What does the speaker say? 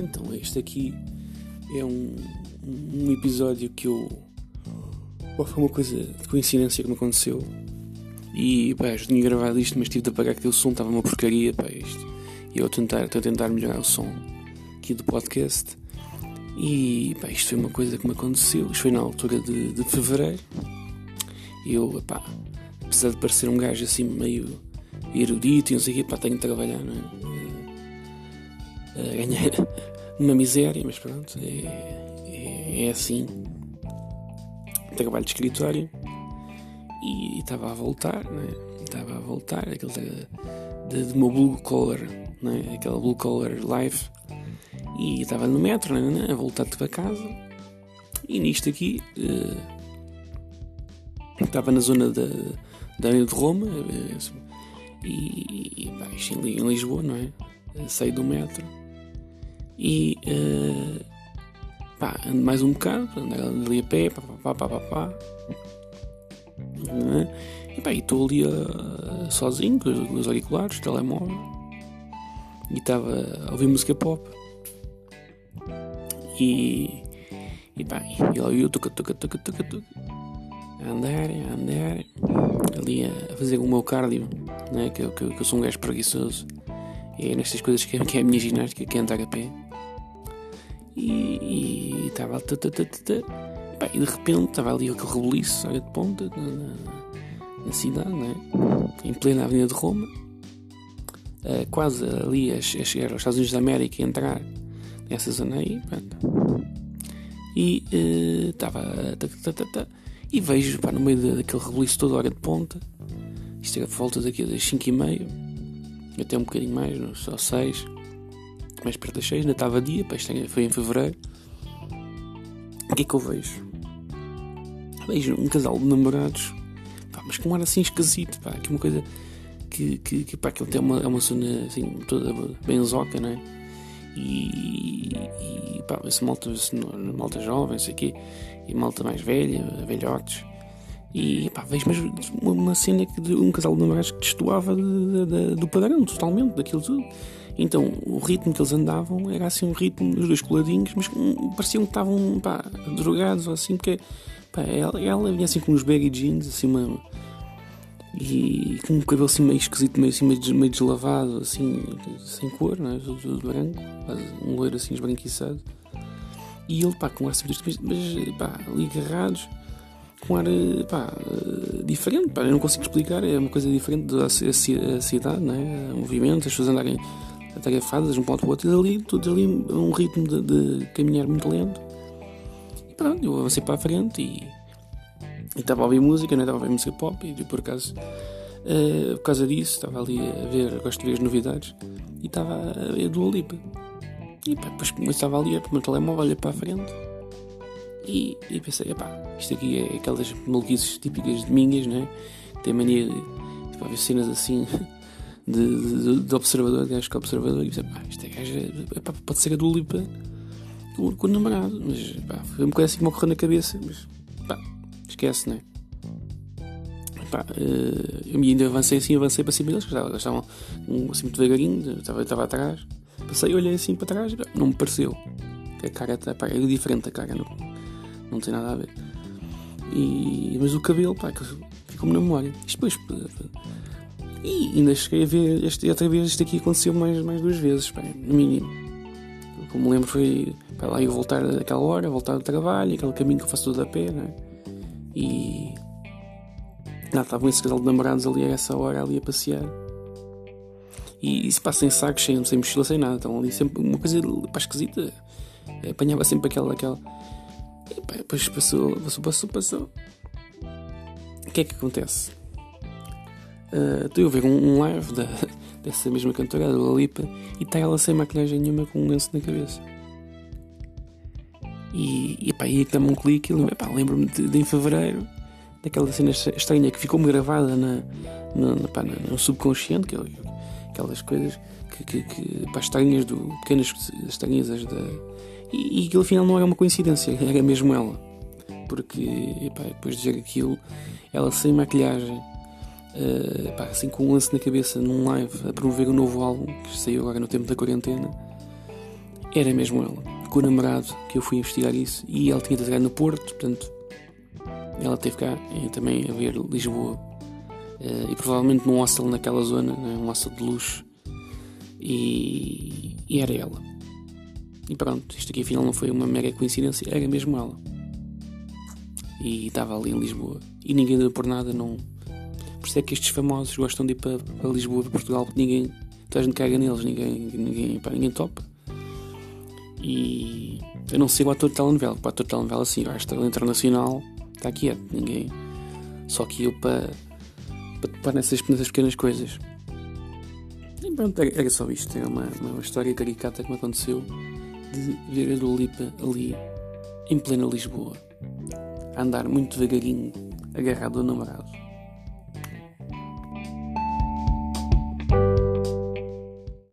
Então, este aqui é um, um episódio que eu. foi uma coisa de coincidência que me aconteceu. E pá, já tinha gravado isto, mas tive de apagar que o som estava uma porcaria. Pá, isto. E eu tentar, a tentar melhorar o som aqui do podcast. E pá, isto foi uma coisa que me aconteceu. Isto foi na altura de, de fevereiro. Eu, pá, apesar de parecer um gajo assim meio erudito e não sei o quê, pá, tenho de trabalhar, não é? A ganhar uma miséria, mas pronto, é, é, é assim. Trabalho de escritório e estava a voltar, né? Estava a voltar, aquele de, de, de blue collar, né? Aquela blue collar life. E estava no metro, né? A voltar para casa. E nisto aqui uh, estava na zona da, área de Roma. Uh, e, e em Lisboa, não é? Saí do metro e uh, pá, ando mais um bocado, ando ali a pé, pá, pá, pá, pá, pá. Uh, e estou ali uh, sozinho com os, com os auriculares, telemóvel, e estava a ouvir música pop. E, e pá, e lá eu tuca, tuca, tuca, tuca, tuca, andar, andar, ali a fazer o meu cardio, né? que, que, que eu sou um gajo preguiçoso. E é nestas coisas que, que é a minha ginástica, que é andar a pé e estava e de repente estava ali aquele rebuliço, olha de ponta, na, na, na cidade, né? em plena Avenida de Roma, uh, quase ali a, a, chegar aos Estados Unidos da América e entrar nessa zona aí, pronto. E estava. Uh, e vejo pá, no meio daquele rebuliço todo, hora de ponta, isto era volta daqui das 5 e meia, até um bocadinho mais, só 6 mais perto das 6, ainda estava dia, foi em fevereiro. O que é que eu vejo? Vejo um casal de namorados, pá, mas com um ar assim esquisito, pá, que uma coisa que, que, que pá, que tem uma, é uma zona assim, toda bem zoca, né? E, e pá, esse malta, malta jovem, sei quê, e malta mais velha, velhotes. E pá, vejo mesmo uma cena de um casal de namorados que destoava de, de, de, do padrão, totalmente, daquilo tudo. Então, o ritmo que eles andavam era assim um ritmo dos dois coladinhos, mas pareciam que estavam pá, drogados ou assim, porque pá, ela, ela vinha assim com uns baggy jeans, assim uma. E com um cabelo assim meio esquisito, meio, assim, meio, meio deslavado, assim, sem cor, né? tudo, tudo branco, um loiro assim esbranquiçado. E ele, pá, com ar assim, mas pá, ali agarrados, com ar, pá, diferente, pá, eu não consigo explicar, é uma coisa diferente da cidade, né? O movimento, as pessoas andarem atarefadas de um ponto para o outro, e ali, tudo ali um ritmo de, de, caminhar muito lento. E pronto, eu avancei para a frente e estava a ouvir música, não né? estava a ouvir música pop, e por acaso, uh, por causa disso, estava ali a ver, gosto de ver as novidades, e estava a ver do Lipa. E pá, depois estava ali, para o meu telemóvel, olhei para a frente. E, e pensei, epá, isto aqui é aquelas maluquices típicas de minhas, né? Tem mania de tipo, ver cenas assim de, de, de observador, de gajo que é observador, e pensei, pá, é gajo, é, pá, pode ser a do Lipa com, com o namorado, mas pá, foi uma coisa assim que me ocorreu na cabeça, mas pá, esquece, não é? Pá, uh, eu ainda avancei assim, avancei para cima deles, que estavam, estavam assim muito devagarinho, estava, estava atrás, passei, olhei assim para trás, não me pareceu, a cara está, pá, é diferente a cara, não, não tem nada a ver. E, mas o cabelo, pá, ficou-me na memória. Isto depois e ainda cheguei a ver, este, outra vez isto aqui aconteceu mais, mais duas vezes, pá, no mínimo. Como me lembro foi para lá eu voltar daquela hora, voltar do trabalho, aquele caminho que eu faço todo a pé, né? E. Nada, estavam esse casal de namorados ali a essa hora ali a passear. E, e se passa em sacos, sem, sem mochila, sem nada. Então ali sempre uma coisa pá, esquisita. Apanhava sempre aquela. aquela... E, pá, depois passou, passou, passou, passou. O que é que acontece? Uh, estou a ver um, um live da, dessa mesma cantora, da Lipa, e está ela sem maquilhagem nenhuma com um lenço na cabeça. E, e pá, aí que dá-me um clique e lembro-me de, de, em fevereiro daquela cena estranha que ficou-me gravada na, na, na, pá, no subconsciente, que, é aquelas coisas que, que, que pá, estranhas do pequenas estranhezas da. E, e aquilo afinal não era uma coincidência, era mesmo ela. Porque pá, depois de dizer aquilo, ela sem maquilhagem uh, pá, assim com um lance na cabeça num live a promover um novo álbum que saiu agora no tempo da quarentena era mesmo ela. Com o namorado que eu fui investigar isso e ela tinha de trabalhar no Porto, portanto ela teve cá também a ver Lisboa e provavelmente num hostel naquela zona, né, um hostel de luxo e, e era ela. E pronto, isto aqui afinal não foi uma mega coincidência, era mesmo ela. E estava ali em Lisboa. E ninguém deu por nada, não. Por isso é que estes famosos gostam de ir para, para Lisboa, para Portugal, porque ninguém. Toda a gente caga neles, ninguém, ninguém, pá, ninguém topa. E eu não sei o ator de telenovela, o ator de telenovela sim, a estrela internacional está quieto, ninguém. Só que eu para, para topar nessas, nessas pequenas coisas. E pronto, era só isto. É uma, uma história caricata que me aconteceu de ver a Dua Lipa ali em plena Lisboa, a andar muito devagarinho, agarrado ao namorado.